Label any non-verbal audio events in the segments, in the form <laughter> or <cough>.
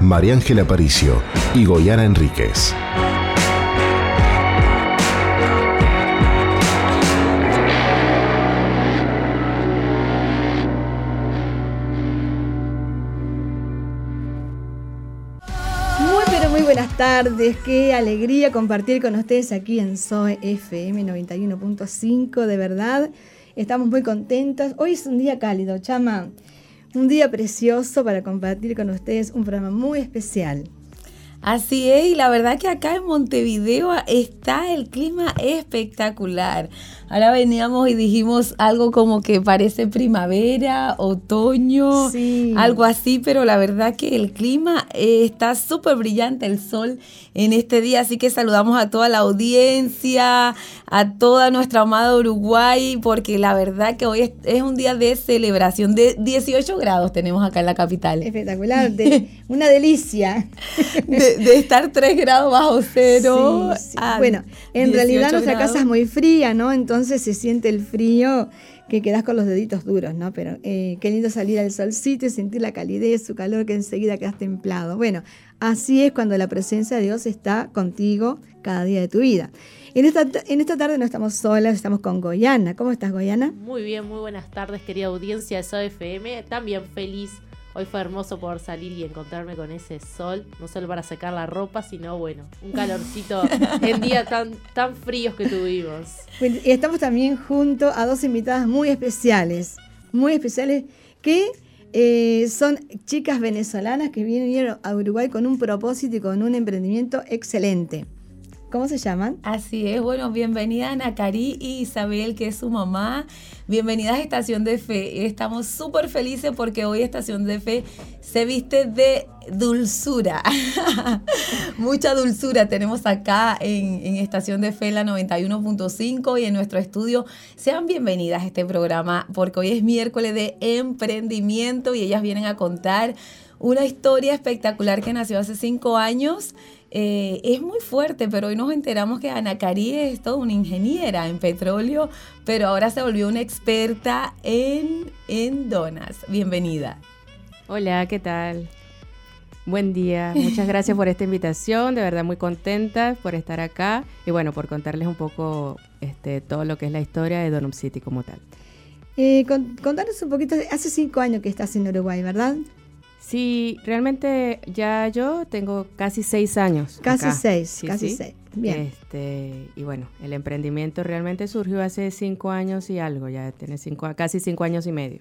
María Ángela Paricio y Goyana Enríquez. Muy buenas tardes, qué alegría compartir con ustedes aquí en SOE FM 91.5, de verdad, estamos muy contentos. Hoy es un día cálido, chama, un día precioso para compartir con ustedes un programa muy especial. Así es, y la verdad que acá en Montevideo está el clima espectacular. Ahora veníamos y dijimos algo como que parece primavera, otoño, algo así, pero la verdad que el clima eh, está súper brillante, el sol en este día, así que saludamos a toda la audiencia, a toda nuestra amada Uruguay, porque la verdad que hoy es, un día de celebración, de 18 grados tenemos acá en la capital. Espectacular, <laughs> una delicia. De, estar 3 grados bajo cero. Bueno, en realidad nuestra casa es muy fría, ¿no? Entonces entonces se siente el frío que quedas con los deditos duros, ¿no? Pero eh, qué lindo salir al solcito y sentir la calidez, su calor, que enseguida quedas templado. Bueno, así es cuando la presencia de Dios está contigo cada día de tu vida. En esta, en esta tarde no estamos solas, estamos con Goyana. ¿Cómo estás, Goyana? Muy bien, muy buenas tardes, querida audiencia de SOFM. También feliz Hoy fue hermoso poder salir y encontrarme con ese sol, no solo para secar la ropa, sino bueno, un calorcito <laughs> en días tan, tan fríos que tuvimos. Y estamos también junto a dos invitadas muy especiales, muy especiales, que eh, son chicas venezolanas que vienen a Uruguay con un propósito y con un emprendimiento excelente. ¿Cómo se llaman? Así es, bueno, bienvenida Ana Cari y Isabel, que es su mamá. Bienvenidas a Estación de Fe. Estamos súper felices porque hoy Estación de Fe se viste de dulzura. <laughs> Mucha dulzura tenemos acá en, en Estación de Fe, la 91.5 y en nuestro estudio. Sean bienvenidas a este programa porque hoy es miércoles de emprendimiento y ellas vienen a contar una historia espectacular que nació hace cinco años eh, es muy fuerte, pero hoy nos enteramos que Ana Cari es toda una ingeniera en petróleo, pero ahora se volvió una experta en, en donas. Bienvenida. Hola, ¿qué tal? Buen día, muchas gracias por esta invitación, de verdad muy contenta por estar acá y bueno, por contarles un poco este, todo lo que es la historia de Donum City como tal. Eh, contanos un poquito, hace cinco años que estás en Uruguay, ¿verdad? Sí, realmente ya yo tengo casi seis años. Casi seis, casi seis. Bien. Este, y bueno, el emprendimiento realmente surgió hace cinco años y algo, ya tiene cinco, casi cinco años y medio.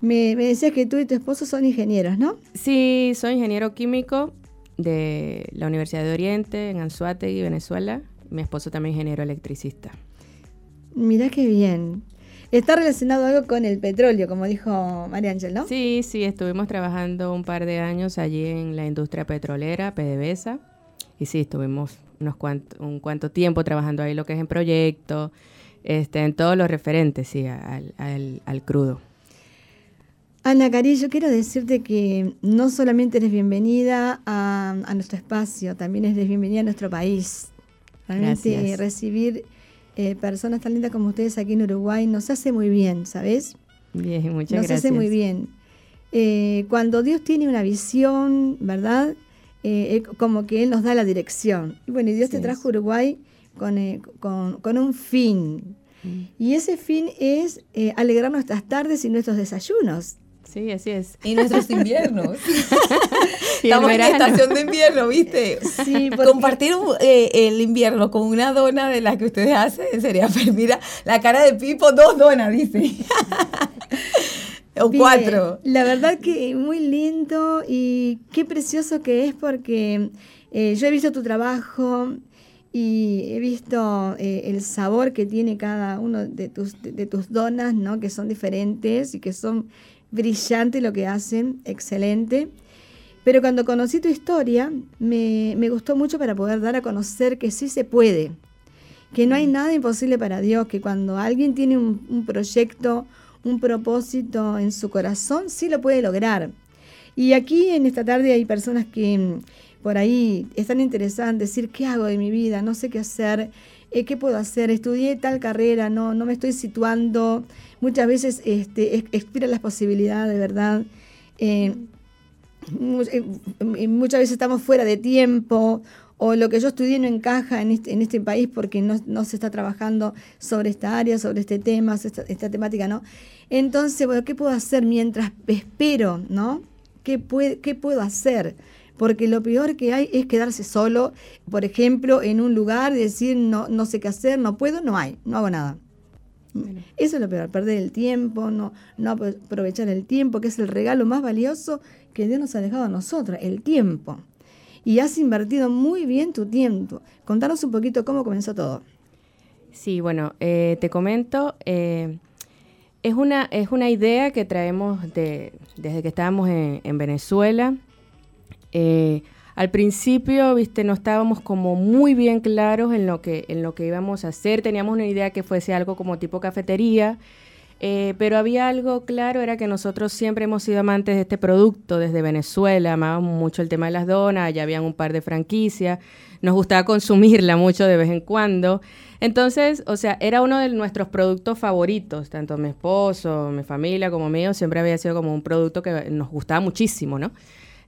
Me, me decías que tú y tu esposo son ingenieros, ¿no? Sí, soy ingeniero químico de la Universidad de Oriente en Anzuategui, Venezuela. Mi esposo también ingeniero electricista. Mira qué bien. Está relacionado algo con el petróleo, como dijo María Ángel, ¿no? Sí, sí, estuvimos trabajando un par de años allí en la industria petrolera, PDVSA, y sí, estuvimos unos un cuanto tiempo trabajando ahí lo que es en proyectos, este, en todos los referentes, sí, al, al, crudo. Ana Carillo, quiero decirte que no solamente eres bienvenida a, a nuestro espacio, también eres bienvenida a nuestro país. Realmente Gracias. recibir eh, personas tan lindas como ustedes aquí en Uruguay nos hace muy bien, ¿sabes? Bien, muchas gracias. Nos hace muy bien. Eh, cuando Dios tiene una visión, ¿verdad? Eh, como que Él nos da la dirección. Y bueno, y Dios te trajo a Uruguay con, con, un fin. Mm. Y ese fin es alegrar nuestras tardes y nuestros desayunos. Sí, así es. Y nuestros inviernos. <laughs> Estamos en estación de invierno, ¿viste? Sí, Compartir eh, el invierno con una dona de la que ustedes hacen sería, <laughs> mira, la cara de Pipo, dos donas, dice. <laughs> o cuatro. La verdad que muy lindo y qué precioso que es porque eh, yo he visto tu trabajo y he visto eh, el sabor que tiene cada uno de tus, de tus donas, ¿no? Que son diferentes y que son brillante lo que hacen, excelente. Pero cuando conocí tu historia, me, me gustó mucho para poder dar a conocer que sí se puede, que no hay nada imposible para Dios, que cuando alguien tiene un, proyecto, un propósito en su corazón, sí lo puede lograr. Y aquí en esta tarde hay personas que mm, por ahí están interesadas en decir, ¿qué hago de mi vida? No sé qué hacer, eh, ¿qué puedo hacer? Estudié tal carrera, no, no me estoy situando. Muchas veces este, expira las posibilidades, de verdad. Eh, eh, muchas veces estamos fuera de tiempo o lo que yo estudié no encaja en este, este país porque no, se está trabajando sobre esta área, sobre este tema, esta, temática, ¿no? Entonces, bueno, ¿qué puedo hacer mientras espero, ¿no? ¿Qué, ¿Qué puedo hacer? Porque lo peor que hay es quedarse solo, por ejemplo, en un lugar y decir, no, no sé qué hacer, no puedo, no hay, no hago nada. Eso es lo peor, perder el tiempo, no, no aprovechar el tiempo, que es el regalo más valioso que Dios nos ha dejado a nosotros, el tiempo y has invertido muy bien tu tiempo. Contanos un poquito cómo comenzó todo. Sí, bueno, eh, te comento, eh, es, una, es una idea que traemos de, desde que estábamos en, Venezuela. Eh, al principio, viste, no estábamos como muy bien claros en lo que, en lo que íbamos a hacer. Teníamos una idea que fuese algo como tipo cafetería. Eh, pero había algo claro, era que nosotros siempre hemos sido amantes de este producto desde Venezuela, amábamos mucho el tema de las donas, ya habían un par de franquicias, nos gustaba consumirla mucho de vez en cuando. Entonces, o sea, era uno de nuestros productos favoritos, tanto mi esposo, mi familia como mío, siempre había sido como un producto que nos gustaba muchísimo, ¿no?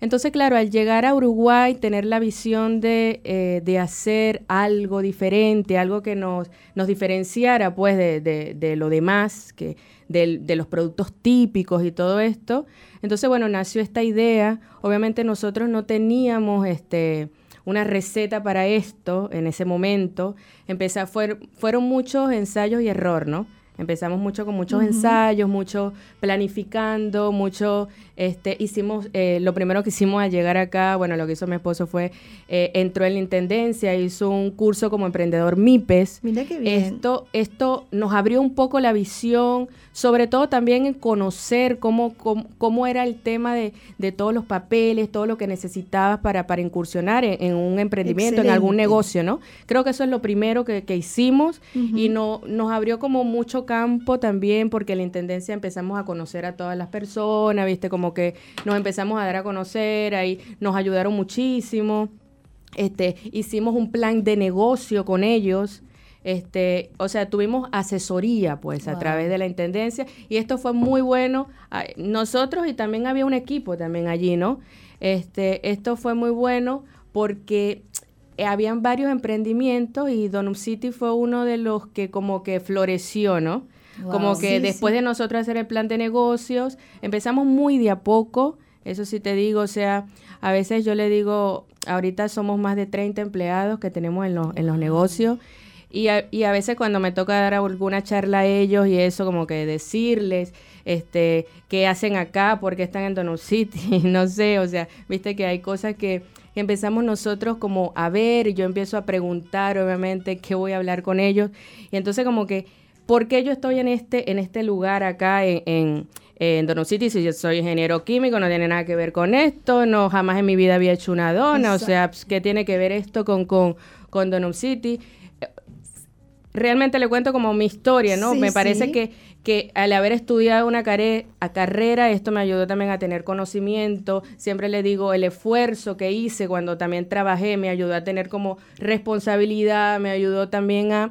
Entonces, claro, al llegar a Uruguay, tener la visión de, eh, de hacer algo diferente, algo que nos, nos diferenciara pues de, de, lo demás, que, de, los productos típicos y todo esto. Entonces, bueno, nació esta idea. Obviamente nosotros no teníamos este una receta para esto en ese momento. Empezar, fueron muchos ensayos y error, ¿no? Empezamos mucho con muchos ensayos, mucho planificando, mucho, este, hicimos, eh, lo primero que hicimos al llegar acá, bueno, lo que hizo mi esposo fue, eh, entró en la intendencia, hizo un curso como emprendedor MIPES. Mira qué bien. Esto, esto nos abrió un poco la visión, sobre todo también en conocer cómo, cómo, era el tema de, de, todos los papeles, todo lo que necesitabas para, para incursionar en, un emprendimiento, en algún negocio, ¿no? Creo que eso es lo primero que, que hicimos y no, nos abrió como mucho campo también porque la Intendencia empezamos a conocer a todas las personas, viste, como que nos empezamos a dar a conocer, ahí nos ayudaron muchísimo. Este, hicimos un plan de negocio con ellos. Este, o sea, tuvimos asesoría pues a través de la intendencia y esto fue muy bueno. Nosotros y también había un equipo también allí, ¿no? Este, esto fue muy bueno porque eh, habían varios emprendimientos y Donum City fue uno de los que como que floreció, ¿no? como que después de nosotros hacer el plan de negocios, empezamos muy de a poco, eso sí te digo, o sea, a veces yo le digo, ahorita somos más de 30 empleados que tenemos en, los, en los negocios. Y a, y a veces cuando me toca dar alguna charla a ellos y eso, como que decirles, este, qué hacen acá, por qué están en Donut City, <laughs> no sé, o sea, viste que hay cosas que empezamos nosotros como a ver, y yo empiezo a preguntar, obviamente, qué voy a hablar con ellos. Y entonces como que, ¿por qué yo estoy en este, en este lugar acá en, en, en City? Si yo soy ingeniero químico, no tiene nada que ver con esto, no jamás en mi vida había hecho una dona, o sea, ¿qué tiene que ver esto con, con, con City? Realmente le cuento como mi historia, ¿no? Me parece que que al haber estudiado una carrera, esto me ayudó también a tener conocimiento. Siempre le digo, el esfuerzo que hice cuando también trabajé me ayudó a tener como responsabilidad, me ayudó también a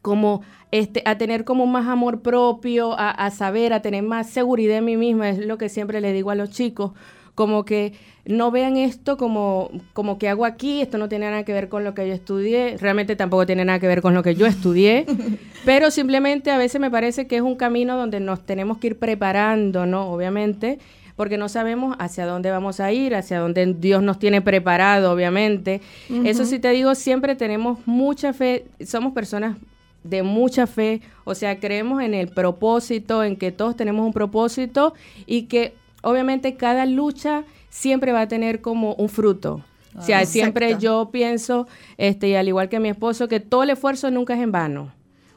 como este, a tener como más amor propio, a, a saber, a tener más seguridad en mí misma, es lo que siempre le digo a los chicos, como que no vean esto como, como que hago aquí, esto no tiene nada que ver con lo que yo estudié, realmente tampoco tiene nada que ver con lo que yo estudié, <laughs> pero simplemente a veces me parece que es un camino donde nos tenemos que ir preparando, ¿no? Obviamente, porque no sabemos hacia dónde vamos a ir, hacia dónde Dios nos tiene preparado, obviamente. Eso sí te digo, siempre tenemos mucha fe, somos personas de mucha fe, o sea, creemos en el propósito, en que todos tenemos un propósito y que obviamente cada lucha siempre va a tener como un fruto. o sea, siempre yo pienso, este, y al igual que mi esposo, que todo el esfuerzo nunca es en vano.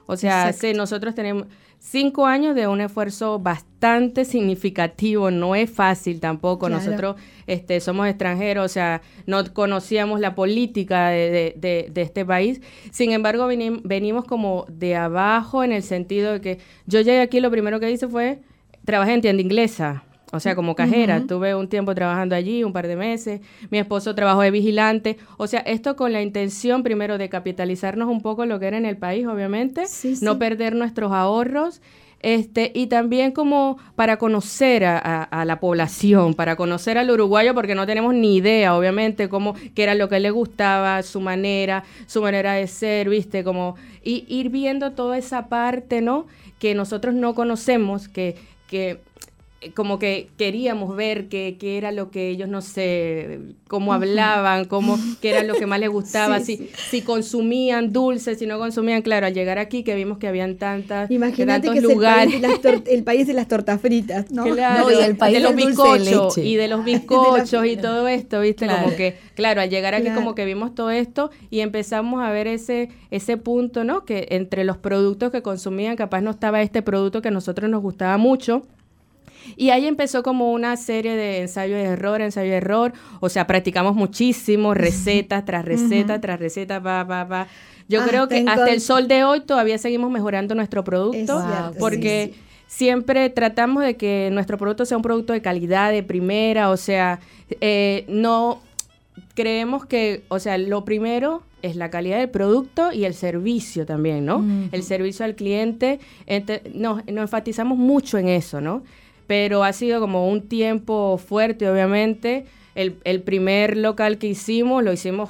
O sea, nosotros tenemos cinco años de un esfuerzo bastante significativo, no es fácil tampoco. Nosotros este, somos extranjeros, o sea, no conocíamos la política de, de, este país. Sin embargo, venimos como de abajo en el sentido de que yo llegué aquí, lo primero que hice fue, trabajé en tienda inglesa. O sea, como cajera, tuve un tiempo trabajando allí, un par de meses. Mi esposo trabajó de vigilante. O sea, esto con la intención primero de capitalizarnos un poco lo que era en el país, obviamente, no perder nuestros ahorros. Este, y también como para conocer a, la población, para conocer al uruguayo, porque no tenemos ni idea, obviamente, cómo, qué era lo que le gustaba, su manera, su manera de ser, viste, como, y ir viendo toda esa parte, ¿no? Que nosotros no conocemos, que, que como que queríamos ver qué, era lo que ellos, no sé, cómo hablaban, cómo, qué era lo que más les gustaba, <laughs> si, si consumían dulces, si no consumían, claro, al llegar aquí que vimos que habían tantas, Imagínate que lugares. Es el país, el país de las tortas fritas, ¿no? Claro, y el país de los bizcochos y de los <laughs> bizcochos y todo esto, ¿viste? Como que, claro, al llegar aquí como que vimos todo esto y empezamos a ver ese, ese punto, ¿no? Que entre los productos que consumían, capaz no estaba este producto que a nosotros nos gustaba mucho y ahí empezó como una serie de ensayo de error, ensayo de error. O sea, practicamos muchísimo, recetas tras receta, tras receta, pa, pa, pa. Yo creo que hasta el sol de hoy todavía seguimos mejorando nuestro producto porque siempre tratamos de que nuestro producto sea un producto de calidad, de primera, o sea, eh, no creemos que, o sea, lo primero es la calidad del producto y el servicio también, ¿no? El servicio al cliente, nos, nos enfatizamos mucho en eso, ¿no? Pero ha sido como un tiempo fuerte, obviamente. El, el primer local que hicimos lo hicimos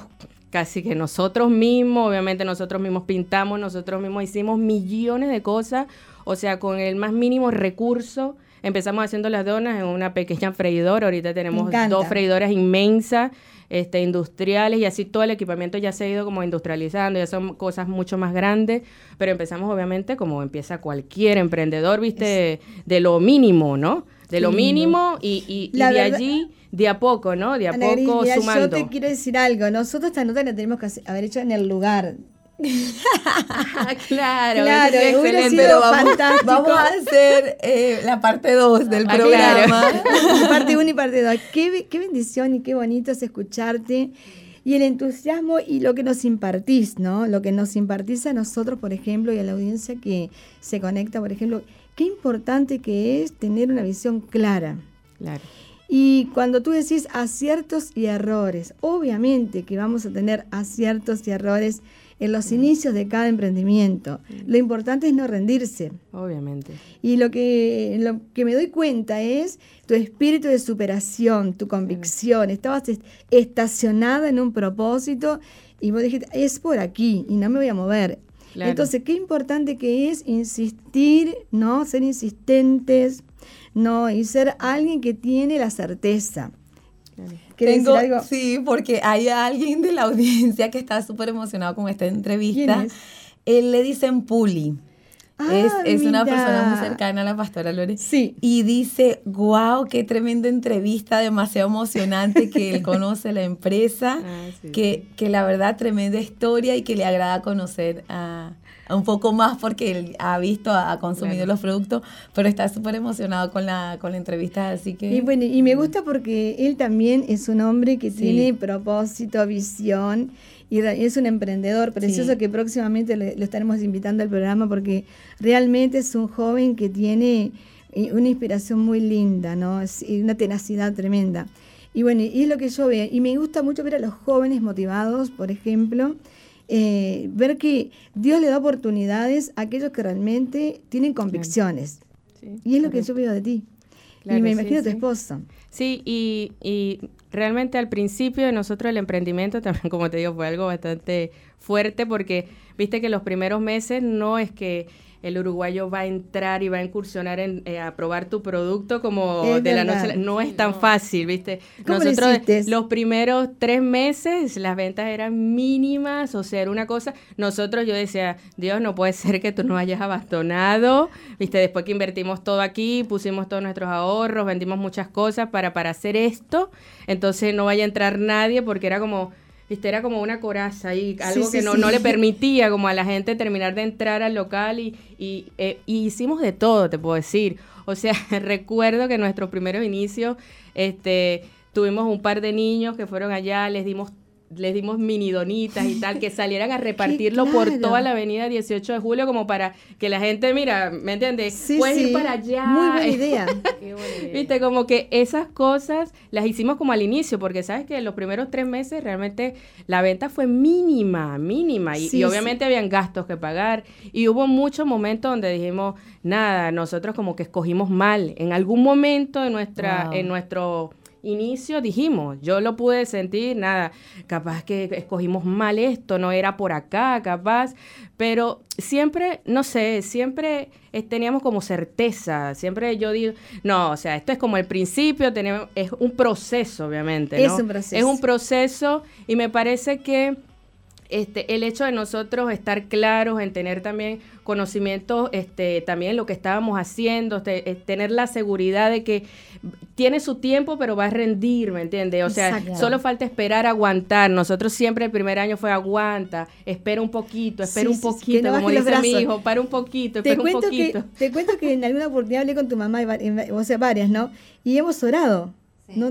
casi que nosotros mismos, obviamente nosotros mismos pintamos, nosotros mismos hicimos millones de cosas, o sea, con el más mínimo recurso. Empezamos haciendo las donas en una pequeña freidora, ahorita tenemos dos freidoras inmensas este, industriales y así todo el equipamiento ya se ha ido como industrializando, ya son cosas mucho más grandes, pero empezamos obviamente como empieza cualquier emprendedor, viste, de lo mínimo, ¿no? De lo mínimo y, y, de allí de a poco, ¿no? De a poco sumando. Yo te quiero decir algo, nosotros esta nota la tenemos que haber hecho en el lugar <laughs> claro, claro excelente, pero vamos, vamos, a hacer eh, la parte 2 del ah, programa. <laughs> parte 1 y parte 2. Qué, qué bendición y qué bonito es escucharte y el entusiasmo y lo que nos impartís, ¿no? Lo que nos impartís a nosotros, por ejemplo, y a la audiencia que se conecta, por ejemplo, qué importante que es tener una visión clara. Claro. Y cuando tú decís aciertos y errores, obviamente que vamos a tener aciertos y errores en los inicios de cada emprendimiento. Lo importante es no rendirse. Obviamente. Y lo que, lo que me doy cuenta es tu espíritu de superación, tu convicción. Estabas estacionada en un propósito y vos dijiste, es por aquí y no me voy a mover. Entonces, qué importante que es insistir, ¿no? Ser insistentes, ¿no? Y ser alguien que tiene la certeza. Tengo, algo? Sí, porque hay alguien de la audiencia que está súper emocionado con esta entrevista. Él le dicen Puli. es, ah, es una persona muy cercana a la pastora Lore. Sí. Y dice, wow, qué tremenda entrevista, demasiado emocionante, que él <laughs> conoce la empresa, ah, que, que la verdad tremenda historia y que le agrada conocer a, un poco más porque él ha visto, ha consumido los productos, pero está súper emocionado con la, con la entrevista, así que... Y bueno, y me gusta porque él también es un hombre que tiene propósito, visión, y es un emprendedor precioso que próximamente le, lo estaremos invitando al programa porque realmente es un joven que tiene eh, una inspiración muy linda, ¿no? y una tenacidad tremenda. Y bueno, y es lo que yo veo. Y me gusta mucho ver a los jóvenes motivados, por ejemplo, eh, ver que Dios le da oportunidades a aquellos que realmente tienen convicciones. y es lo que yo veo de ti. y me imagino tu esposa. Sí, y, y realmente al principio de nosotros el emprendimiento <laughs> también, como te digo, fue algo bastante fuerte porque viste que los primeros meses no es que el uruguayo va a entrar y va a incursionar en, eh, a probar tu producto como de la noche. No es tan fácil, ¿viste? Nosotros los primeros tres meses las ventas eran mínimas, o sea, era una cosa. Nosotros yo decía, Dios, no puede ser que tú no hayas abandonado, ¿viste? Después que invertimos todo aquí, pusimos todos nuestros ahorros, vendimos muchas cosas para, para hacer esto, entonces no vaya a entrar nadie porque era como viste, era como una coraza y algo que no, no le permitía como a la gente terminar de entrar al local y, y, eh, y hicimos de todo, te puedo decir. O sea, <laughs> recuerdo que en nuestros primeros inicios, este, tuvimos un par de niños que fueron allá, les dimos les dimos mini donitas y tal, que <laughs> salieran a repartirlo por toda la avenida 18 de julio como para que la gente, mira, ¿me entiendes? Puedes ir para allá. Muy <laughs> buena idea. Viste, como que esas cosas las hicimos como al inicio, porque sabes que en los primeros tres meses realmente la venta fue mínima, mínima, y, obviamente habían gastos que pagar, y hubo muchos momentos donde dijimos, nada, nosotros como que escogimos mal, en algún momento de nuestra, en nuestro inicio dijimos, yo lo pude sentir, nada, capaz que escogimos mal esto, no era por acá, capaz, pero siempre, no sé, siempre teníamos como certeza, siempre yo digo, no, o sea, esto es como el principio, tenemos, es un proceso, obviamente. Es un proceso. Es un proceso y me parece que este, el hecho de nosotros estar claros en tener también conocimiento, este, también lo que estábamos haciendo, este, tener la seguridad de que tiene su tiempo, pero va a rendir, ¿me entiendes? O sea, solo falta esperar, aguantar. Nosotros siempre el primer año fue aguanta, espera un poquito, espera un poquito, como dice mi hijo, para un poquito, espera un poquito. te cuento que en alguna oportunidad hablé con tu mamá, o sea, varias, ¿no? Y hemos orado. ¿No?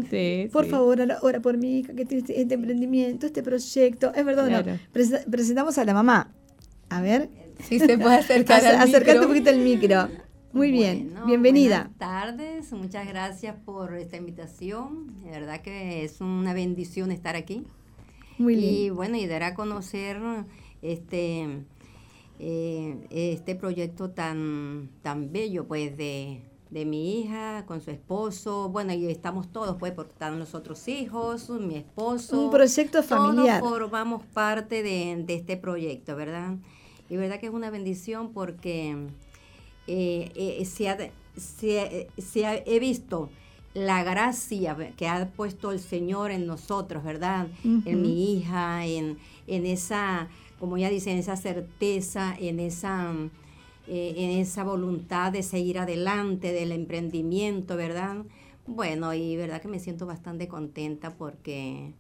por favor, ora, por mi hija que tiene este, este, emprendimiento, este proyecto. Es verdad, no. presentamos a la mamá. A ver. Si se puede <laughs> acercar al Acercarte un poquito al micro. Muy bien, bienvenida. Buenas tardes, muchas gracias por esta invitación. De verdad que es una bendición estar aquí. Muy bien. Y bueno, y dar a conocer este, eh, este proyecto tan, tan bello, pues, de, de mi hija con su esposo. Bueno, y estamos todos, pues, porque están los otros hijos, mi esposo. Un proyecto familiar. Todos formamos parte de, de este proyecto, ¿verdad? Y verdad que es una bendición porque eh, eh, se, ha, se, he visto la gracia que ha puesto el Señor en nosotros, ¿verdad? En mi hija, en, en esa, como ya dice, en esa certeza, en esa, eh, en esa voluntad de seguir adelante, del emprendimiento, ¿verdad? Bueno, y verdad que me siento bastante contenta porque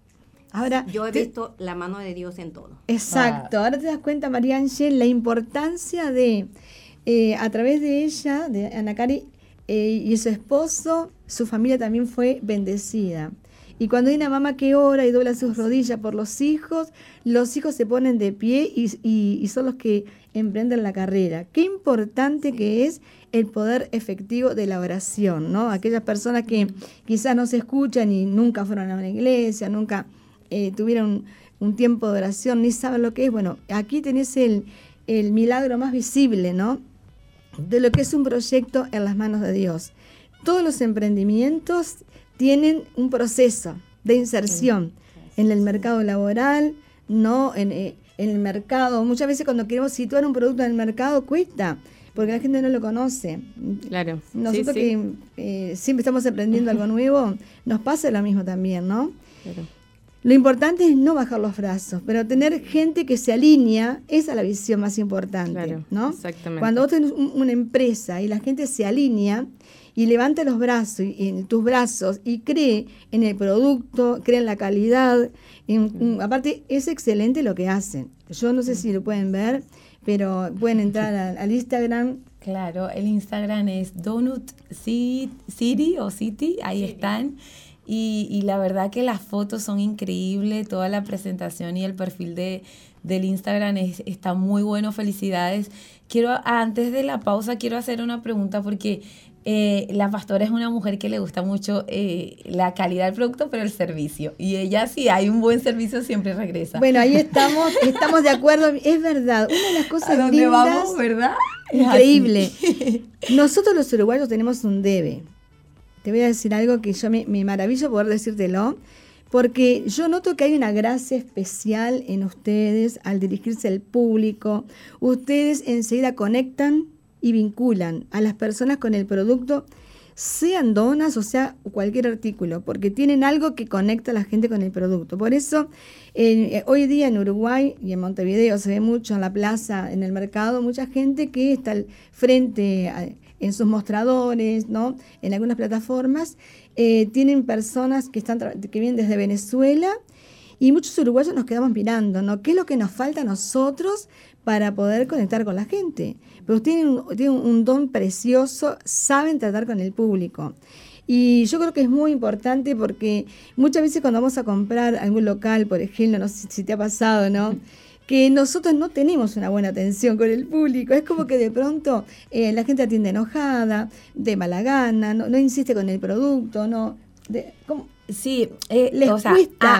Ahora, yo he visto la mano de Dios en todo. Exacto. Ahora te das cuenta, María Ángel, la importancia de eh, a través de ella, de Ana Cari eh, y su esposo, su familia también fue bendecida. Y cuando hay una mamá que ora y dobla sus rodillas por los hijos, los hijos se ponen de pie y, son los que emprenden la carrera. Qué importante que es el poder efectivo de la oración, ¿no? Aquellas personas que quizás no se escuchan y nunca fueron a una iglesia, nunca eh, tuvieron un tiempo de oración, ni saben lo que es. Bueno, aquí tenés el, el milagro más visible, ¿no? de lo que es un proyecto en las manos de Dios. Todos los emprendimientos tienen un proceso de inserción en el mercado laboral, no eh, en, el mercado. Muchas veces cuando queremos situar un producto en el mercado cuesta, porque la gente no lo conoce. Claro. Nosotros que eh, siempre estamos aprendiendo algo <laughs> nuevo, nos pasa lo mismo también, ¿no? Claro. Lo importante es no bajar los brazos, pero tener gente que se alinea, esa es la visión más importante, ¿no? Exactamente. Cuando vos tenés una empresa y la gente se alinea y levanta los brazos en tus brazos y cree en el producto, cree en la calidad, aparte es excelente lo que hacen. Yo no sé si lo pueden ver, pero pueden <laughs> entrar al, Instagram Claro, el Instagram es Donut City o City, ahí están. Y, la verdad que las fotos son increíbles, toda la presentación y el perfil de, del Instagram está muy bueno, felicidades. Quiero, antes de la pausa, quiero hacer una pregunta porque eh, la pastora es una mujer que le gusta mucho eh, la calidad del producto, pero el servicio. Y ella, si hay un buen servicio, siempre regresa. Bueno, ahí <laughs> estamos, estamos de acuerdo. Es verdad, una de las cosas ¿A dónde vamos, verdad? Increíble. <laughs> Nosotros los uruguayos tenemos un debe te voy a decir algo que yo me, maravillo poder decírtelo, porque yo noto que hay una gracia especial en ustedes al dirigirse al público. Ustedes enseguida conectan y vinculan a las personas con el producto, sean donas o sea cualquier artículo, porque tienen algo que conecta a la gente con el producto. Por eso, eh, hoy día en Uruguay y en Montevideo se ve mucho en la plaza, en el mercado, mucha gente que está al frente en sus mostradores, ¿no? En algunas plataformas, eh, tienen personas que, están que vienen desde Venezuela Y muchos uruguayos nos quedamos mirando, ¿no? ¿Qué es lo que nos falta a nosotros para poder conectar con la gente? Pero tienen, un don precioso, saben tratar con el público. Y yo creo que es muy importante porque muchas veces cuando vamos a comprar algún local, por ejemplo, no sé si te ha pasado, ¿no? que nosotros no tenemos una buena atención con el público. Es como que de pronto eh, la gente atiende enojada, de mala gana, no, insiste con el producto, no. Sí, eh, les o sea,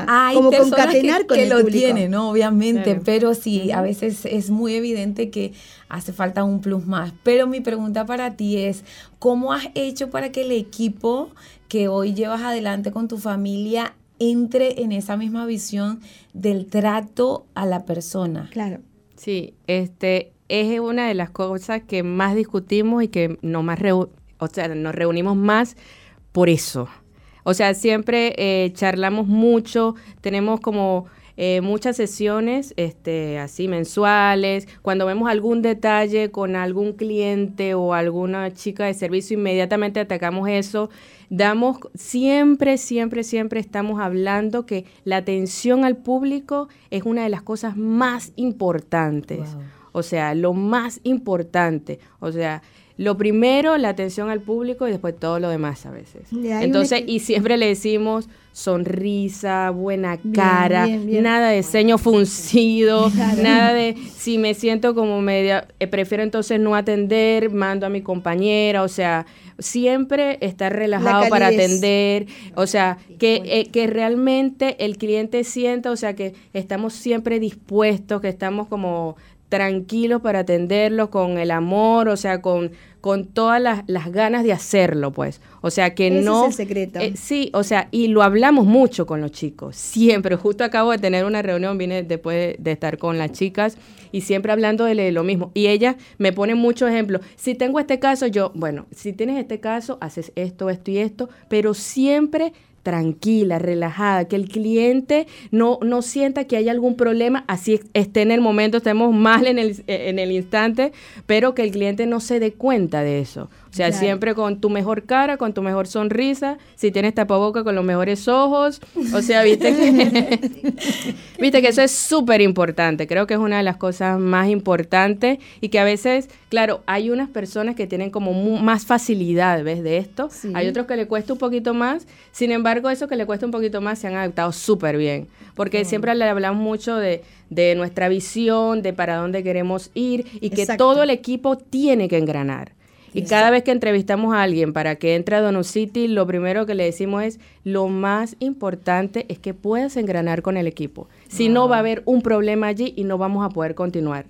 hay como concatenar con que lo tienen, ¿no? Obviamente, pero sí, a veces es muy evidente que hace falta un plus más. Pero mi pregunta para ti es, ¿cómo has hecho para que el equipo que hoy llevas adelante con tu familia entre en esa misma visión del trato a la persona. Claro. Sí, este es una de las cosas que más discutimos y que no más o sea, nos reunimos más por eso. O sea, siempre eh, charlamos mucho, tenemos como eh, muchas sesiones este, así mensuales. Cuando vemos algún detalle con algún cliente o alguna chica de servicio, inmediatamente atacamos eso. Damos, siempre, siempre, siempre estamos hablando que la atención al público es una de las cosas más importantes. O sea, lo más importante. O sea, lo primero, la atención al público y después todo lo demás a veces. Entonces, y siempre le decimos sonrisa, buena cara, nada de ceño fruncido, <laughs> nada de si me siento como media, eh, prefiero entonces no atender, mando a mi compañera, o sea, siempre estar relajado para atender, o sea, que, eh, que realmente el cliente sienta, o sea, que estamos siempre dispuestos, que estamos como tranquilos para atenderlo con el amor, o sea, con, con todas las, las ganas de hacerlo, pues. O sea, que no... Es el secreto. Eh, sí, o sea, y lo hablamos mucho con los chicos, siempre. Justo acabo de tener una reunión, vine después de, estar con las chicas y siempre hablando de lo mismo. Y ella me pone muchos ejemplos. Si tengo este caso, yo, bueno, si tienes este caso, haces esto, esto y esto, pero siempre tranquila, relajada, que el cliente no, no sienta que hay algún problema, así esté en el momento, estemos <laughs> mal en el, en el instante, pero que el cliente no se dé cuenta de eso. O sea, siempre con tu mejor cara, con tu mejor sonrisa, si tienes tapaboca con los mejores ojos, o sea, viste que, <laughs> viste que eso es súper importante, creo que es una de las cosas más importantes y que a veces, claro, hay unas personas que tienen como más facilidad, ¿ves? De esto, hay otros que le cuesta un poquito más, sin embargo, eso que le cuesta un poquito más se han adaptado súper bien, porque siempre le hablamos mucho de, de nuestra visión, de para dónde queremos ir y que todo el equipo tiene que engranar. Y cada vez que entrevistamos a alguien para que entre a Donut City, lo primero que le decimos es, lo más importante es que puedas engranar con el equipo. Si no, va a haber un problema allí y no vamos a poder continuar.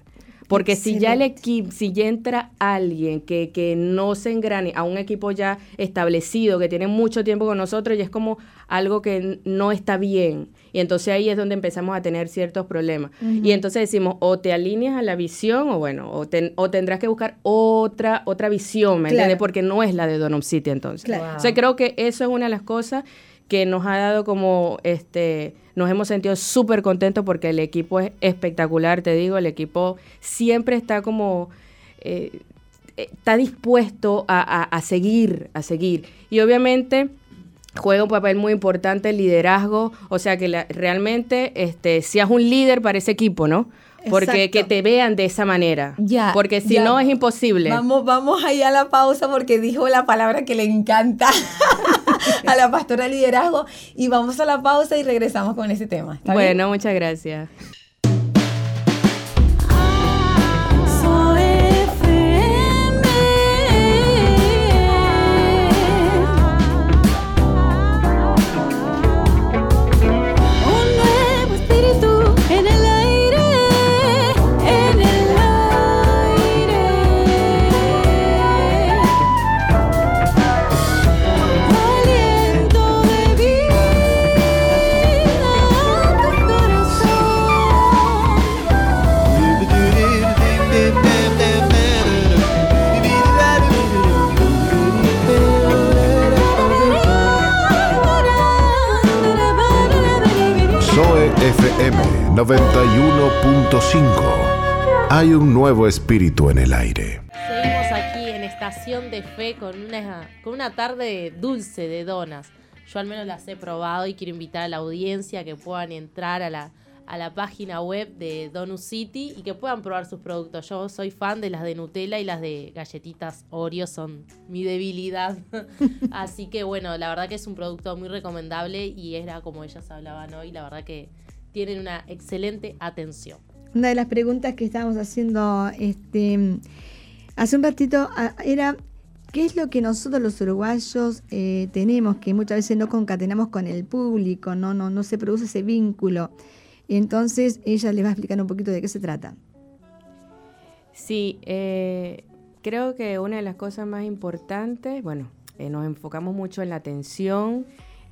Porque si ya el equipo, si ya entra alguien que, que no se engrane a un equipo ya establecido, que tiene mucho tiempo con nosotros, ya es como algo que no está bien. Y entonces ahí es donde empezamos a tener ciertos problemas. Y entonces decimos, o te alineas a la visión, o bueno, o, o tendrás que buscar otra, otra visión, ¿me entiendes? Porque no es la de Donum City entonces. O sea, creo que eso es una de las cosas que nos ha dado como, este, nos hemos sentido súper contentos porque el equipo es espectacular, te digo, el equipo siempre está como... Eh, está dispuesto a, a, seguir, a seguir. Y obviamente juega un papel muy importante el liderazgo, o sea que realmente este, seas un líder para ese equipo, ¿no? Porque que te vean de esa manera. Ya. Porque si no es imposible. Vamos, vamos ahí a la pausa porque dijo la palabra que le encanta <laughs> a la pastora liderazgo. Y vamos a la pausa y regresamos con ese tema. Bueno, muchas gracias. FM 91.5. Hay un nuevo espíritu en el aire. Seguimos aquí en Estación de Fe con una, con una tarde dulce de donas. Yo al menos las he probado y quiero invitar a la audiencia que puedan entrar a la, a la página web de Donut City y que puedan probar sus productos. Yo soy fan de las de Nutella y las de galletitas Oreo, son mi debilidad. <laughs> Así que bueno, la verdad que es un producto muy recomendable y era como ellas hablaban hoy, la verdad que tienen una excelente atención. Una de las preguntas que estábamos haciendo este, hace un ratito era ¿Qué es lo que nosotros los uruguayos eh, tenemos que muchas veces no concatenamos con el público, no, no, no se produce ese vínculo? Entonces ella le va a explicar un poquito de qué se trata. Sí, eh, creo que una de las cosas más importantes, bueno, eh, nos enfocamos mucho en la atención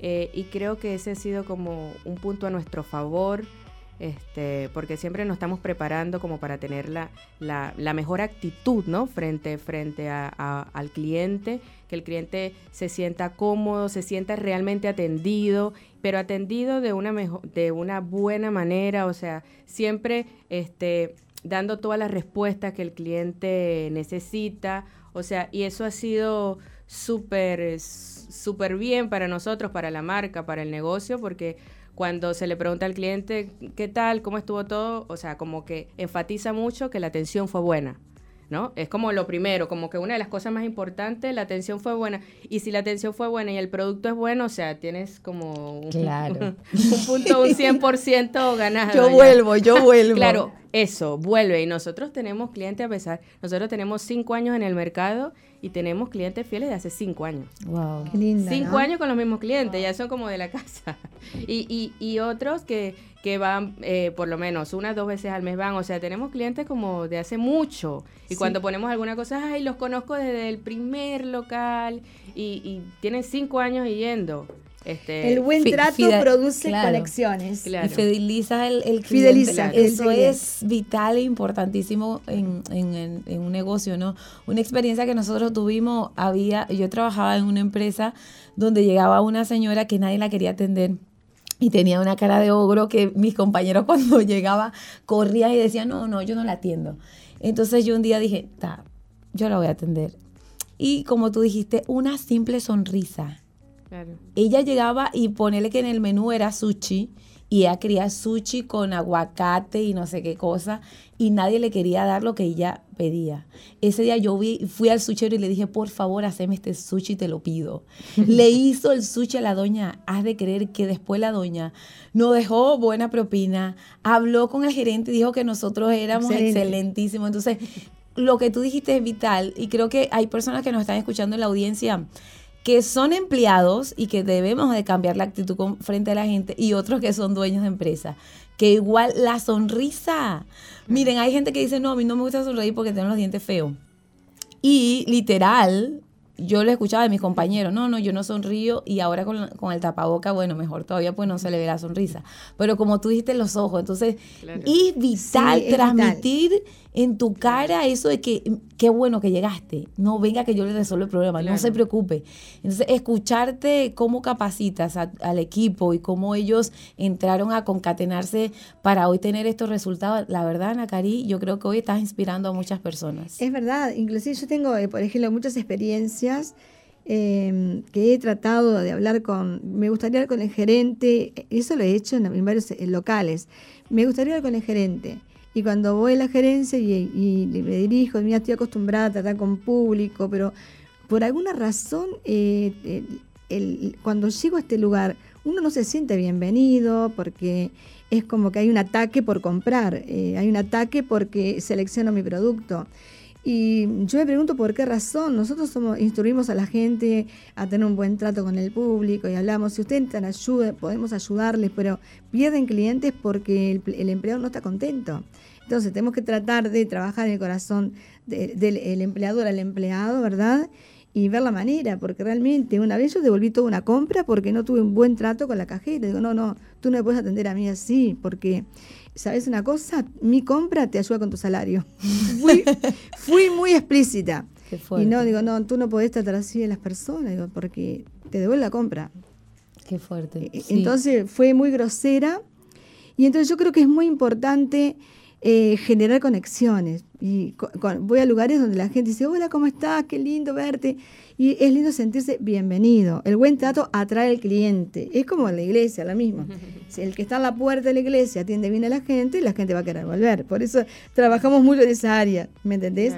eh, y creo que ese ha sido como un punto a nuestro favor. Este, porque siempre nos estamos preparando como para tener la, la, mejor actitud, ¿no? Frente, frente al cliente, que el cliente se sienta cómodo, se sienta realmente atendido pero atendido de una, mejor, de una buena manera, o sea, siempre este, dando todas las respuestas que el cliente necesita, o sea, y eso ha sido súper, súper bien para nosotros, para la marca, para el negocio, porque cuando se le pregunta al cliente qué tal, cómo estuvo todo, o sea, como que enfatiza mucho que la atención fue buena. ¿no? Es como lo primero, como que una de las cosas más importantes, la atención fue buena. Y si la atención fue buena y el producto es bueno, o sea, tienes como un, claro. <laughs> un punto, un 100% ganado. Yo vuelvo, yo <laughs> vuelvo. Claro, eso, vuelve. Y nosotros tenemos clientes, a pesar, nosotros tenemos cinco años en el mercado y tenemos clientes fieles de hace cinco años. Wow. Qué linda, Cinco años con los mismos clientes, ya son como de la <laughs> casa. Y, y, y otros que, que van eh, por lo menos unas dos veces al mes van. O sea, tenemos clientes como de hace mucho. Y cuando ponemos alguna cosa, ay, los conozco desde el primer local y, y tienen cinco años yendo. Este, el buen trato produce conexiones. Y fideliza el, el Fideliza. Eso es vital e importantísimo en, en, en, un negocio, ¿no? Una experiencia que nosotros tuvimos, había, yo trabajaba en una empresa donde llegaba una señora que nadie la quería atender y tenía una cara de ogro que mis compañeros <laughs> cuando llegaba corrían y decían, no, no, yo no la atiendo. Entonces yo un día dije, ta, yo la voy a atender. Y como tú dijiste, una simple sonrisa. Ella llegaba y ponele que en el menú era sushi y ella quería sushi con aguacate y no sé qué cosa y nadie le quería dar lo que ella pedía. Ese día yo vi, fui al suchero y le dije, por favor, haceme este sushi, te lo pido. <laughs> le hizo el sushi a la doña. Has de creer que después la doña nos dejó buena propina, habló con el gerente y dijo que nosotros éramos excelentísimos. Entonces, lo que tú dijiste es vital y creo que hay personas que nos están escuchando en la audiencia que son empleados y que debemos de cambiar la actitud frente a la gente y otros que son dueños de empresa. Que igual la sonrisa. Miren, hay gente que dice, no, a mí no me gusta sonreír porque tengo los dientes feos. Y literal, yo lo escuchaba de mis compañeros, no, no, yo no sonrío y ahora con, con, el tapaboca, bueno, mejor todavía pues no se le ve la sonrisa. Pero como tú dijiste, los ojos, entonces es vital transmitir en tu cara eso de que qué bueno que llegaste, no venga que yo le resuelva el problema, no se preocupe. Entonces, escucharte cómo capacitas al equipo y cómo ellos entraron a concatenarse para hoy tener estos resultados, la verdad, Ana Cari, yo creo que hoy estás inspirando a muchas personas. Es verdad, inclusive yo tengo, eh, por ejemplo, muchas experiencias em, que he tratado de hablar con, me gustaría hablar con el gerente, eso lo he hecho en, varios locales, me gustaría hablar con el gerente y cuando voy a la gerencia y, me dirijo, mira, estoy acostumbrada a tratar con público, pero por alguna razón, eh, cuando llego a este lugar, uno no se siente bienvenido porque es como que hay un ataque por comprar, eh, hay un ataque porque selecciono mi producto. Y yo me pregunto por qué razón. Nosotros somos, instruimos a la gente a tener un buen trato con el público y hablamos, si ustedes necesitan ayuda, podemos ayudarles, pero pierden clientes porque el, el empleador no está contento. Entonces tenemos que tratar de trabajar en el corazón del empleador al empleado, ¿verdad? Y ver la manera, porque realmente una vez yo devolví toda una compra porque no tuve un buen trato con la cajera. Digo, no, no, tú no me puedes atender a mí así, porque, ¿sabes una cosa? Mi compra te ayuda con tu salario. <laughs> fui, muy explícita. y no, digo, no, tú no podés tratar así a las personas, digo, porque te devuelve la compra. Qué fuerte. E, entonces fue muy grosera. Y entonces yo creo que es muy importante eh, generar conexiones. Y voy a lugares donde la gente dice, hola, ¿cómo estás? Qué lindo verte. Y es lindo sentirse bienvenido. El buen trato atrae al cliente. Es como en la iglesia, lo mismo. Si <laughs> el que está en la puerta de la iglesia atiende bien a la gente, la gente va a querer volver. Por eso trabajamos mucho en esa área, ¿me entendés?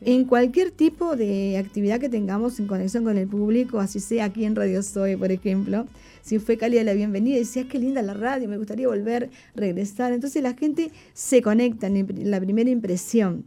En cualquier tipo de actividad que tengamos en conexión con el público, así sea aquí en Radio Soy, por ejemplo, si fue cálida la bienvenida, decía, qué linda la radio, me gustaría volver, regresar. Entonces la gente se conecta en la primera impresión.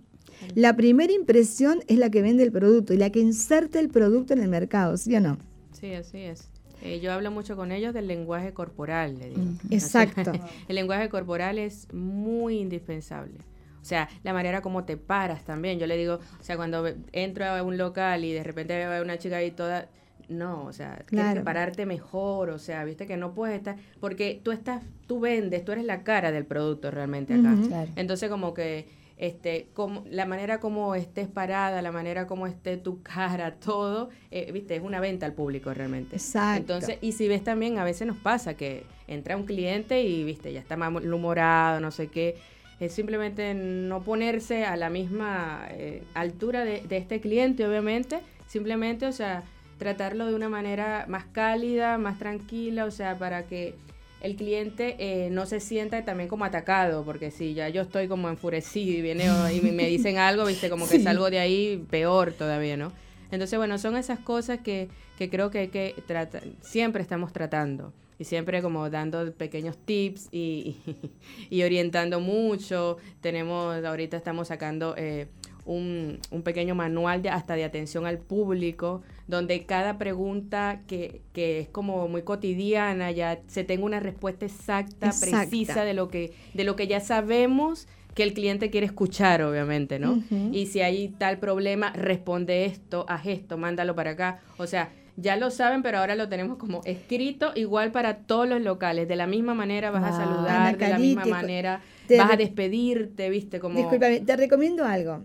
La primera impresión es la que vende el producto y la que inserta el producto en el mercado, ¿sí o no? Sí, así es. Eh, yo hablo mucho con ellos del lenguaje corporal, le digo. <laughs> Exacto. <laughs> el lenguaje corporal es muy indispensable. O sea, la manera como te paras también. Yo le digo, o sea, cuando entro a un local y de repente veo a una chica ahí toda, no, o sea, tienes que pararte mejor, o sea, viste que no puedes estar, porque tú estás, tú vendes, tú eres la cara del producto realmente acá. Entonces como que este, como, la manera como estés parada, la manera como esté tu cara, <laughs> todo, eh, viste, es una venta al público realmente. Exacto. Entonces, y si ves también, a veces nos pasa que entra un cliente y, viste, ya está malhumorado, no sé qué, es simplemente no ponerse a la misma eh, altura de, de este cliente, obviamente, simplemente, o sea, tratarlo de una manera más cálida, más tranquila, o sea, para que el cliente eh, no se sienta también como atacado, porque si ya yo estoy como enfurecido y viene y me dicen <laughs> algo, viste, como que salgo de ahí peor todavía, ¿no? Entonces, bueno, son esas cosas que, que creo que hay que tratar, siempre estamos tratando y siempre como dando pequeños tips y, <laughs> y, orientando mucho. Tenemos, ahorita estamos sacando eh, un, un, pequeño manual de, hasta de atención al público, donde cada pregunta que, que, es como muy cotidiana ya se tenga una respuesta exacta, precisa de lo que de lo que ya sabemos que el cliente quiere escuchar, obviamente, ¿no? Y si hay tal problema, responde esto, haz esto, mándalo para acá. O sea, ya lo saben, pero ahora lo tenemos como escrito igual para todos los locales. De la misma manera vas a saludar, de la misma manera vas a despedirte, ¿viste? Como... Disculpame, te recomiendo algo.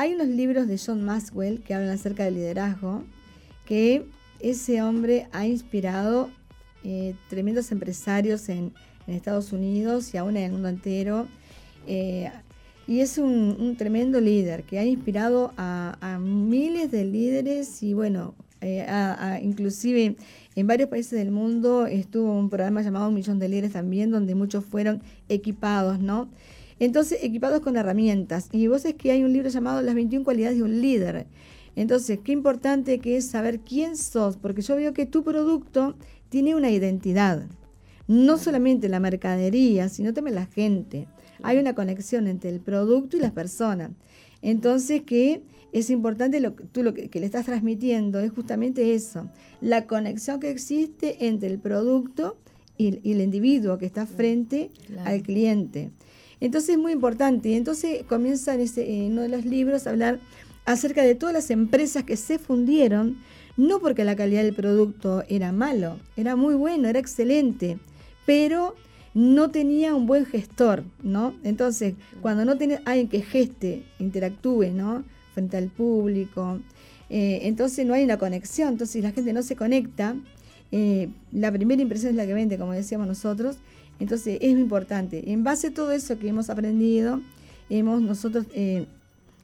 Hay unos libros de John Maxwell que hablan acerca del liderazgo, que ese hombre ha inspirado eh, tremendos empresarios en, Estados Unidos y aún en el mundo entero. Eh, y es un, tremendo líder que ha inspirado a, miles de líderes y bueno, eh, inclusive en varios países del mundo estuvo un programa llamado Millón de Líderes también, donde muchos fueron equipados, ¿no? Entonces, equipados con herramientas. Y vos es que hay un libro llamado Las 21 cualidades de un líder. Entonces, qué importante que es saber quién sos, porque yo veo que tu producto tiene una identidad. No solamente la mercadería, sino también la gente. Hay una conexión entre el producto y las personas. Entonces, que es importante lo que tú lo que, le estás transmitiendo es justamente eso, la conexión que existe entre el producto y, el individuo que está frente al cliente. Entonces es muy importante. Y entonces comienza en, ese, en uno de los libros a hablar acerca de todas las empresas que se fundieron, no porque la calidad del producto era malo, era muy bueno, era excelente, pero no tenía un buen gestor, ¿no? Entonces, cuando no tiene alguien que geste, interactúe, ¿no? Frente al público, eh, entonces no hay una conexión, entonces la gente no se conecta, eh, la primera impresión es la que vende, como decíamos nosotros, entonces es muy importante. En base a todo eso que hemos aprendido, hemos nosotros eh,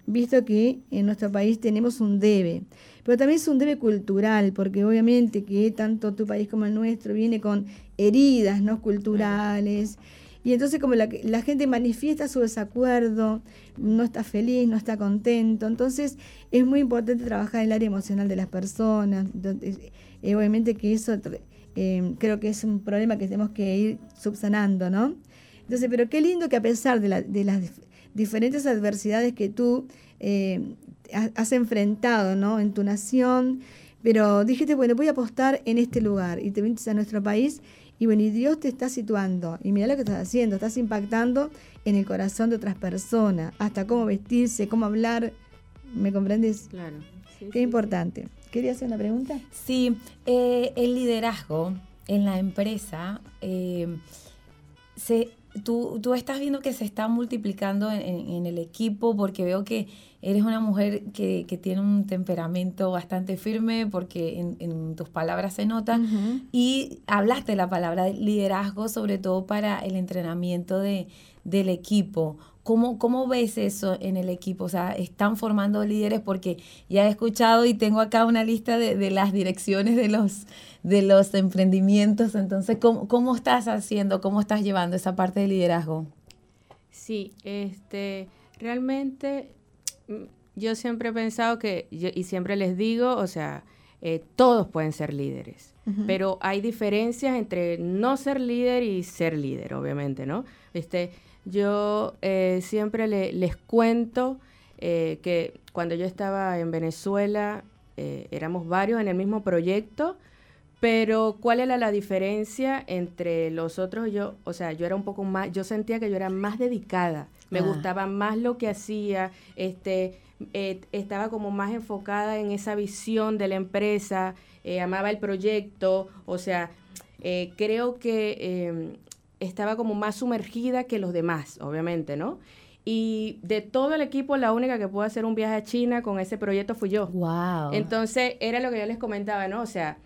visto que en nuestro país tenemos un debe, pero también es un debe cultural, porque obviamente que tanto tu país como el nuestro viene con heridas no culturales. Y entonces como la, la gente manifiesta su desacuerdo, no está feliz, no está contento, entonces es muy importante trabajar en el área emocional de las personas. Eh, obviamente que eso Em, creo que es un problema que tenemos que ir subsanando, ¿no? Entonces, pero qué lindo que a pesar de, las diferentes adversidades que tú eh, has enfrentado, ¿no? En tu nación, pero dijiste, bueno, voy a apostar en este lugar y te viniste a nuestro país y bueno, y Dios te está situando y mira lo que estás haciendo, estás impactando en el corazón de otras personas, hasta cómo vestirse, cómo hablar, ¿me comprendes? Claro. Qué importante. ¿Quería hacer una pregunta? Sí, eh, el liderazgo en la empresa, eh, tú, tú, estás viendo que se está multiplicando en, el equipo porque veo que eres una mujer que, tiene un temperamento bastante firme porque en, tus palabras se nota y hablaste la palabra liderazgo sobre todo para el entrenamiento de, del equipo. ¿Cómo, ¿Cómo ves eso en el equipo? O sea, ¿están formando líderes? Porque ya he escuchado y tengo acá una lista de, de las direcciones de los, de los emprendimientos. Entonces, ¿cómo, ¿cómo estás haciendo? ¿Cómo estás llevando esa parte de liderazgo? Sí, este, realmente mm, yo siempre he pensado que, y siempre les digo, o sea, eh, todos pueden ser líderes, pero hay diferencias entre no ser líder y ser líder, obviamente, ¿no? Este, yo eh, siempre les cuento eh, que cuando yo estaba en Venezuela eh, éramos varios en el mismo proyecto, pero ¿cuál era la diferencia entre los otros? Yo, o sea, yo era un poco más, yo sentía que yo era más dedicada, me ah. gustaba más lo que hacía, este, estaba como más enfocada en esa visión de la empresa, amaba el proyecto, o sea, creo que em, estaba como más sumergida que los demás, obviamente, ¿no? Y de todo el equipo, la única que pudo hacer un viaje a China con ese proyecto fui yo. Wow. Entonces, era lo que yo les comentaba, ¿no? O sea,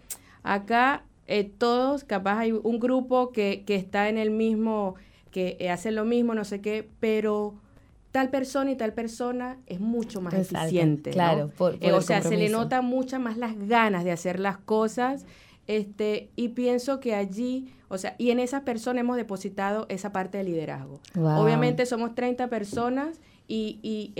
acá eh, todos, capaz hay un grupo que, que está en el mismo, que eh, hace lo mismo, no sé qué, pero tal persona y tal persona es mucho más eficiente. Claro, eh, o sea, se le nota muchas más las ganas de hacer las cosas este, y pienso que allí, o sea, y en esa persona hemos depositado esa parte de liderazgo. Obviamente somos 30 personas y, y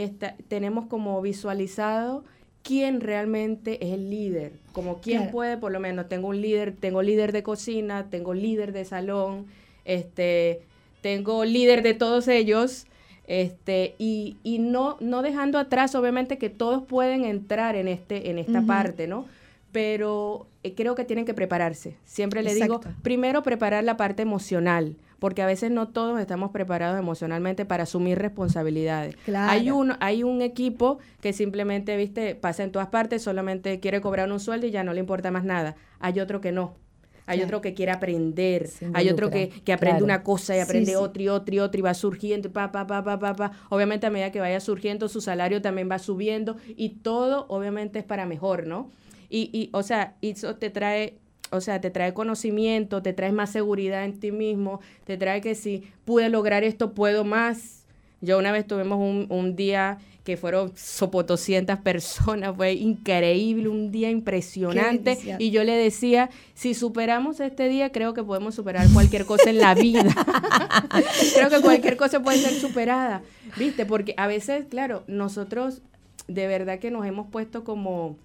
tenemos como visualizado quién realmente es el líder, como quién puede, por lo menos, tengo un líder, tengo líder de cocina, tengo líder de salón, este, tengo líder de todos ellos, este, y, y no, no dejando atrás, obviamente, que todos pueden entrar en, este, en esta parte, ¿no? Pero eh, creo que tienen que prepararse. Siempre le digo, primero preparar la parte emocional, porque a veces no todos estamos preparados emocionalmente para asumir responsabilidades. Hay un hay un equipo que simplemente, viste, pasa en todas partes, solamente quiere cobrar un sueldo y ya no le importa más nada. Hay otro que no. Hay otro que quiere aprender, hay otro que, que aprende una cosa y aprende otra y otra y otra y va surgiendo, pa, pa, pa, pa, pa, pa. Obviamente a medida que vaya surgiendo, su salario también va subiendo y todo obviamente es para mejor, ¿no? Y, y, o sea, eso te trae, o sea, te trae conocimiento, te trae más seguridad en ti mismo, te trae que si pude lograr esto, puedo más. Yo una vez tuvimos un, un día que fueron sopo 200 personas, fue increíble, un día impresionante. Y yo le decía, si superamos este día, creo que podemos superar cualquier cosa en la vida. <laughs> creo que cualquier cosa puede ser superada, ¿viste? Porque a veces, claro, nosotros de verdad que nos hemos puesto como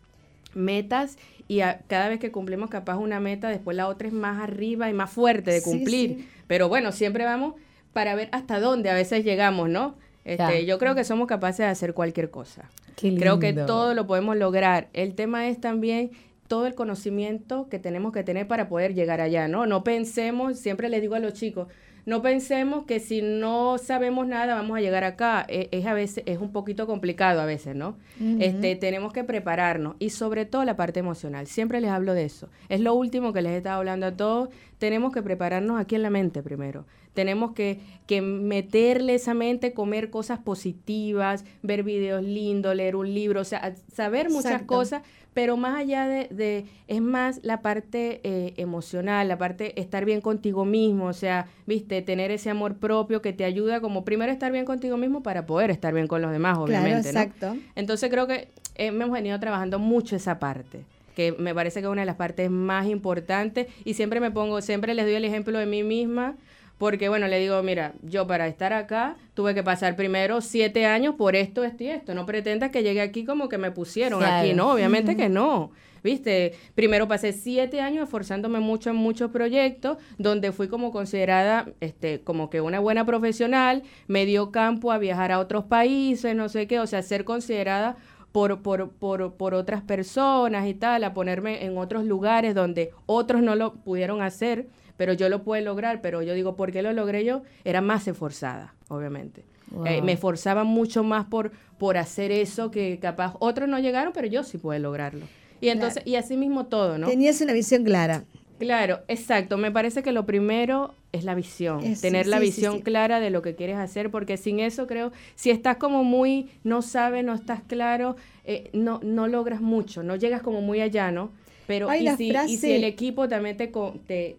metas y cada vez que cumplimos capaz una meta, después la otra es más arriba y más fuerte de cumplir. Pero bueno, siempre vamos para ver hasta dónde a veces llegamos, ¿no? Este, yo creo que somos capaces de hacer cualquier cosa. Creo que todo lo podemos lograr. El tema es también todo el conocimiento que tenemos que tener para poder llegar allá, ¿no? No pensemos, siempre les digo a los chicos, no pensemos que si no sabemos nada vamos a llegar acá. E, es, a veces es un poquito complicado a veces, ¿no? Este tenemos que prepararnos y sobre todo la parte emocional. Siempre les hablo de eso. Es lo último que les he estado hablando a todos. Tenemos que prepararnos aquí en la mente primero. Tenemos que, que meterle esa mente, comer cosas positivas, ver videos lindos, leer un libro, o sea, saber muchas cosas pero más allá de, es más la parte eh, emocional, la parte estar bien contigo mismo, o sea, viste, tener ese amor propio que te ayuda como primero estar bien contigo mismo para poder estar bien con los demás, obviamente. Claro, exacto. Entonces creo que hemos venido trabajando mucho esa parte que me parece que es una de las partes más importantes y siempre me pongo, siempre les doy el ejemplo de mí misma, porque bueno, le digo, mira, yo para estar acá tuve que pasar primero siete años por esto, esto y esto. No pretendas que llegue aquí como que me pusieron aquí, no, obviamente que no. ¿Viste? Primero pasé siete años esforzándome mucho en muchos proyectos, donde fui como considerada este, como que una buena profesional, me dio campo a viajar a otros países, no sé qué, o sea, ser considerada por, por, por, por otras personas y tal, a ponerme en otros lugares donde otros no lo pudieron hacer pero yo lo puedo lograr, pero yo digo, ¿por qué lo logré yo? Era más esforzada, obviamente. Eh, me esforzaba mucho más por, por hacer eso que capaz otros no llegaron, pero yo sí puedo lograrlo. Y entonces, y así mismo todo, ¿no? Tenías una visión clara. Claro, exacto. Me parece que lo primero es la visión, tener la visión clara de lo que quieres hacer, porque sin eso creo, si estás como muy, no sabes, no estás claro, eh, no, no logras mucho, no llegas como muy allá, ¿no? Pero y si, y si, el equipo también te, te,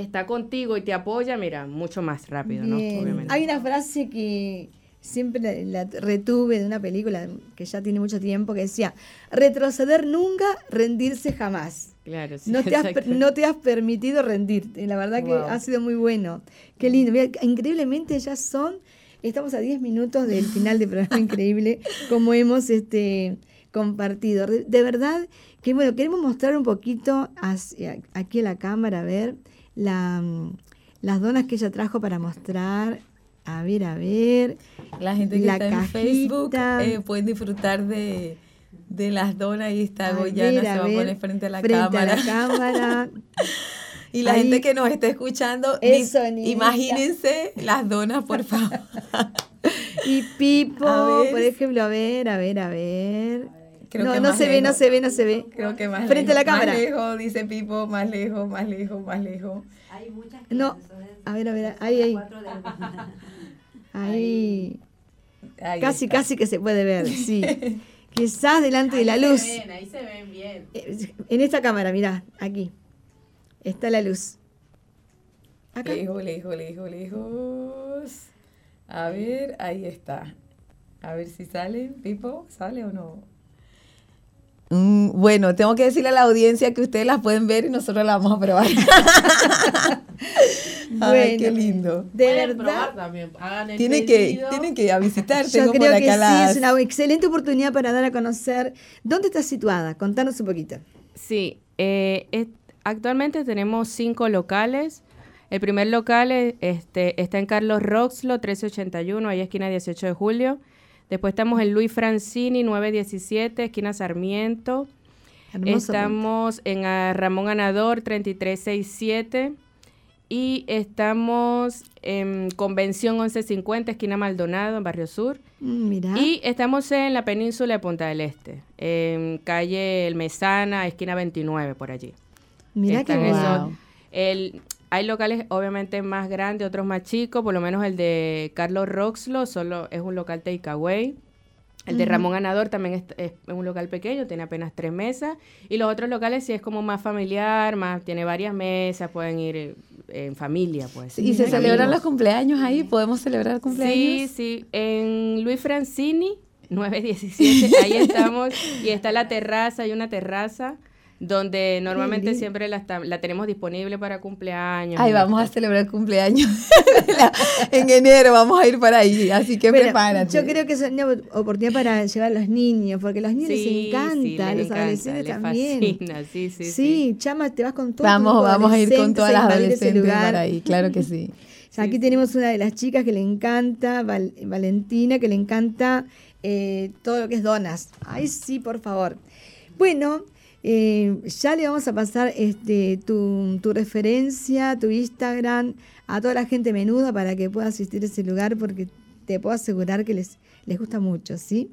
está contigo y te apoya, mira, mucho más rápido, ¿no? Hay una frase que, siempre la, retuve de una película que ya tiene mucho tiempo que decía, retroceder nunca, rendirse jamás. Claro, sí, no, te has, no te has permitido rendirte. La verdad que ha sido muy bueno. Qué lindo. increíblemente ya son, estamos a 10 minutos del final del programa <laughs> increíble, como hemos este, compartido. De, verdad que, bueno, queremos mostrar un poquito hacia, aquí a la cámara, a ver, la, las donas que ella trajo para mostrar. A ver, a ver. La gente que está en Facebook eh, pueden disfrutar de, las donas y está Goyana se va a poner frente a la cámara. la cámara. <laughs> y la gente que nos está escuchando, imagínense las donas, por <laughs> favor. y Pipo, por ejemplo, a ver, a ver, a ver. No, no se ve, no se ve, no se ve. Creo que más Frente a la cámara. Más lejos, dice Pipo, más lejos, más lejos, más lejos. Hay muchas No, a ver, a ver, ahí, ahí. Ahí. casi, casi que se puede ver, sí. <laughs> Quizás delante de la luz. Se ven, ahí se ven bien. Eh, en esta cámara, mirá, aquí. Está la luz. Acá. Lejos, lejos, lejos, lejos. A ver, ahí está. A ver si sale, Pipo, ¿sale o no? Mm, bueno, tengo que decirle a la audiencia que ustedes las pueden ver y nosotros las vamos a probar. <laughs> Ay, qué lindo. De verdad. También. Hagan el tienen que, tienen que ir a visitar. Yo creo que sí, es una excelente oportunidad para dar a conocer dónde está situada. Contanos un poquito. Sí, eh, actualmente tenemos cinco locales. El primer local este, está en Carlos Roxlo, 1381, ahí esquina 18 de julio. Después estamos en Luis Francini, 917, esquina Sarmiento. estamos en Ramón Ganador, 3367. Y estamos en Convención 1150, esquina Maldonado, en Barrio Sur. Mm, y estamos en la península de Punta del Este, en calle El Mesana, esquina 29, por allí. Mira qué wow. El, hay locales obviamente más grandes, otros más chicos, por lo menos el de Carlos Roxlo solo es un local takeaway. El de Ramón Ganador también es, un local pequeño, tiene apenas tres mesas. Y los otros locales sí es como más familiar, más tiene varias mesas, pueden ir eh, en familia, pues. ¿Y se celebran los cumpleaños ahí? ¿Podemos celebrar cumpleaños? Sí, sí. En Luis Francini, 917, ahí <laughs> estamos. y está la terraza, hay una terraza donde normalmente siempre la, la, tenemos disponible para cumpleaños. Ay, vamos a celebrar cumpleaños <laughs> en enero, vamos a ir para ahí, así que prepárate. Yo creo que es una oportunidad para llevar a los niños, porque a los niños les encanta, los adolescentes también. Fascina, sí, sí, sí, Chama, te vas con todo. Vamos, vamos a ir con todas las adolescentes para ahí, claro que sí. <laughs> aquí tenemos una de las chicas que le encanta, Valentina, que le encanta eh, todo lo que es donas. Ay, sí, por favor. Bueno, eh, ya le vamos a pasar este, tu, tu, referencia, tu Instagram a toda la gente menuda para que pueda asistir a ese lugar porque te puedo asegurar que les, les gusta mucho, ¿sí?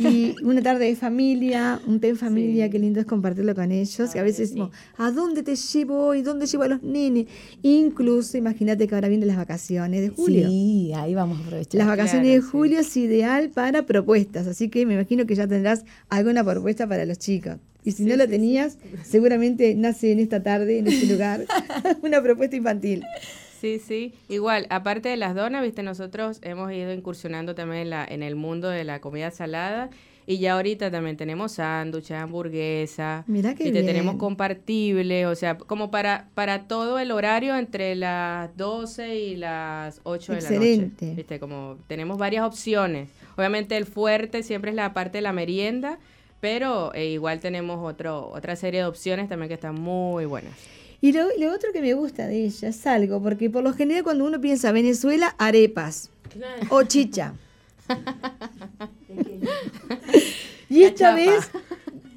Y una tarde de familia, un té en familia, qué lindo es compartirlo con ellos. que a veces decimos, ¿a dónde te llevo hoy? ¿Dónde llevo a los nenes? Incluso, imagínate que ahora vienen las vacaciones de julio. Sí, ahí vamos a aprovechar. Las vacaciones de julio es ideal para propuestas, así que me imagino que ya tendrás alguna propuesta para los chicos. Y si no la tenías, seguramente nace en esta tarde, en este lugar, <laughs> una propuesta infantil. Sí, sí. Igual, aparte de las donas, viste, nosotros hemos ido incursionando también en, la, en el mundo de la comida salada. Y ya ahorita también tenemos sándwiches, hamburguesa. Mira que tenemos compartible, o sea, como para, para todo el horario entre las 12 y las 8 de la noche. Viste, como tenemos varias opciones. Obviamente el fuerte siempre es la parte de la merienda, pero eh, igual tenemos otro, otra serie de opciones también que están muy buenas. Y lo, otro que me gusta de ella es algo, porque por lo general cuando uno piensa Venezuela, arepas. O chicha. <laughs> y esta vez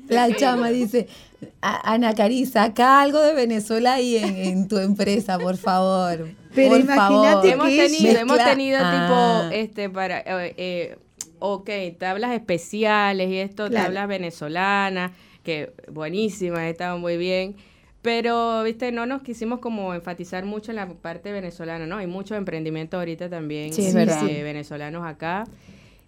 la chama dice, <laughs> Ana Cari, saca algo de Venezuela ahí en, tu empresa, por favor. Pero imagínate que hemos tenido, hemos tenido tipo, este, para, eh, eh, ok, tablas especiales y esto, tablas venezolanas, que buenísimas, estaban muy bien pero, viste, no nos quisimos como enfatizar mucho en la parte venezolana, ¿no? Hay mucho emprendimiento ahorita también de venezolanos acá.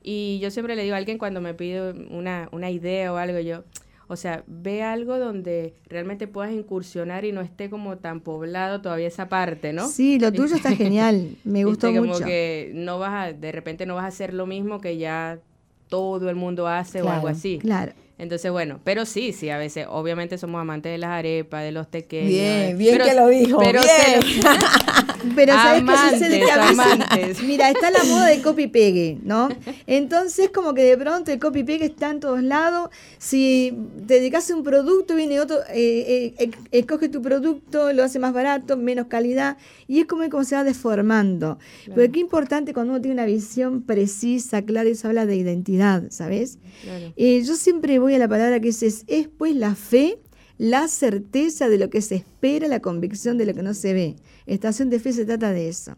Y yo siempre le digo a alguien cuando me pide una, una idea o algo, yo, O sea, ve algo donde realmente puedas incursionar y no esté como tan poblado todavía esa parte, ¿no? Sí, lo tuyo está <laughs> genial, me gustó Viste, mucho. Como que no vas a, de repente no vas a hacer lo mismo que ya todo el mundo hace o algo así. Claro. Entonces, bueno, pero sí, sí, a veces, obviamente somos amantes de las arepas, de los tequeños. Bien, eh, bien pero- que lo dijo, Pero bien. se- <laughs> Pero ¿sabes qué sucede? Que a veces- mira, está la moda de <laughs> copy pegue, ¿no? Entonces, como que de pronto el copy pegue está en todos lados. Si te dedicas a un producto, viene otro, eh, eh, ec- escoge tu producto, lo hace más barato, menos calidad, y es como, como se va deformando. Pero qué importante cuando uno tiene una visión precisa, clara, y eso habla de identidad, ¿sabes? Claro. Eh, yo siempre voy a la palabra que es, es, es, pues la fe, la certeza de lo que se espera, la convicción de lo que no se ve. Estación de fe se trata de eso.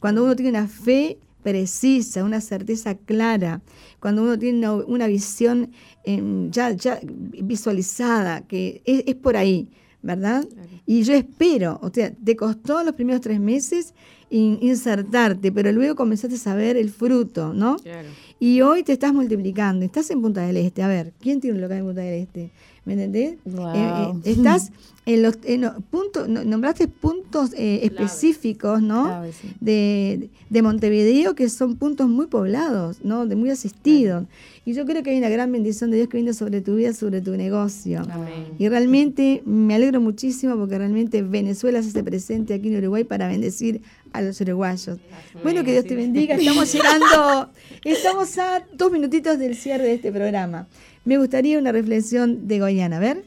Cuando uno tiene una fe precisa, una certeza clara, cuando uno tiene una, una visión em, ya, ya visualizada, que es, es por ahí, ¿verdad? Y yo espero, o sea, te costó los primeros tres meses in- insertarte, pero luego comenzaste a ver el fruto, ¿no? Claro. Y hoy te estás multiplicando. Estás en Punta del Este. A ver, ¿quién tiene un local en Punta del Este? ¿Me entendés? Wow. Eh, eh, estás <laughs> en los, en los puntos, no- nombraste puntos eh, específicos, ¿no? Clave, sí. De, de Montevideo que son puntos muy poblados, ¿no? De muy asistidos. Y yo creo que hay una gran bendición de Dios que viene sobre tu vida, sobre tu negocio. Amén. Y realmente me alegro muchísimo porque realmente Venezuela se hace presente aquí en Uruguay para bendecir a los uruguayos. Bueno, que Dios te bendiga. Estamos llegando, estamos a dos minutitos del cierre de este programa. Me gustaría una reflexión de Goyana. A ver.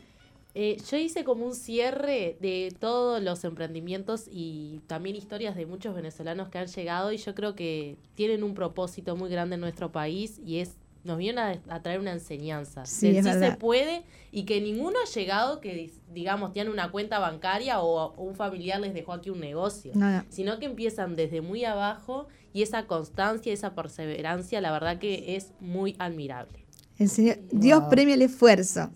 Eh, yo hice como un cierre de todos los emprendimientos y también historias de muchos venezolanos que han llegado y yo creo que tienen un propósito muy grande en nuestro país y es nos viene a, a traer una enseñanza. Sí, de es sí se puede y que ninguno ha llegado que, digamos, tiene una cuenta bancaria o, o un familiar les dejó aquí un negocio, sino que empiezan desde muy abajo y esa constancia, esa perseverancia, la verdad que es muy admirable. El Señor, Dios premia el esfuerzo.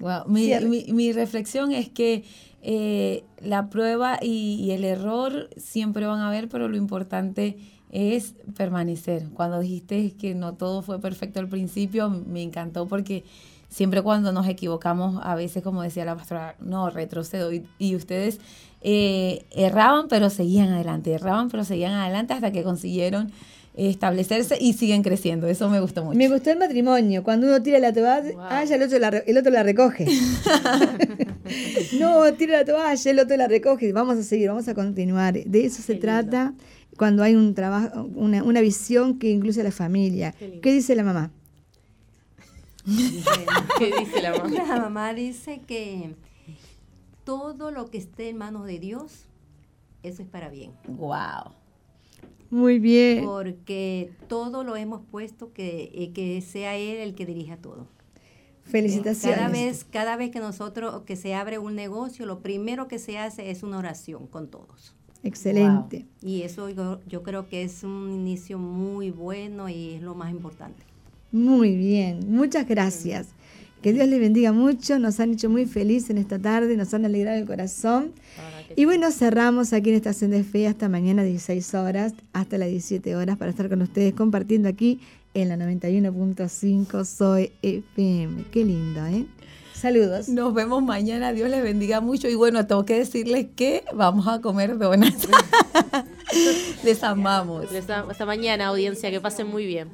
Wow, Mi, mi- mi reflexión es que eh, la prueba y, y el error siempre van a haber, pero lo importante es permanecer. Cuando dijiste que no todo fue perfecto al principio, me encantó porque siempre cuando nos equivocamos, a veces, como decía la pastora, no, retrocedo. Y, y ustedes eh, erraban, pero seguían adelante, erraban, pero seguían adelante hasta que consiguieron establecerse y siguen creciendo. Eso me gustó mucho. Me gustó el matrimonio. Cuando uno tira la toalla, ah, ya el otro la, el otro la recoge. <laughs> no, tira la toalla, el otro la recoge. Vamos a seguir, vamos a continuar. De eso se lindo. trata cuando hay un trabajo, una, una visión que incluye a la familia. Qué. ¿Qué dice la mamá? <laughs> ¿Qué dice la mamá? La mamá dice que todo lo que esté en manos de Dios, eso es para bien. Wow. Muy bien. Porque todo lo hemos puesto que, eh, que sea Él el que dirija todo. Felicitaciones. Cada vez, cada vez que nosotros, que se abre un negocio, lo primero que se hace es una oración con todos. Excelente. Y eso yo, yo creo que es un inicio muy bueno y es lo más importante. Muy bien. Muchas gracias. Que Dios les bendiga mucho. Nos han hecho muy felices en esta tarde, nos han alegrado el corazón. Y bueno, cerramos aquí en Estación de Fe hasta mañana 16 horas, hasta las 17 horas, para estar con ustedes compartiendo aquí en la 91.5 Soy FM. Qué lindo, ¿eh? Saludos. Nos vemos mañana, Dios les bendiga mucho. Y bueno, tengo que decirles que vamos a comer donas. <laughs> les amamos. Hasta hasta mañana, audiencia, que pasen muy bien.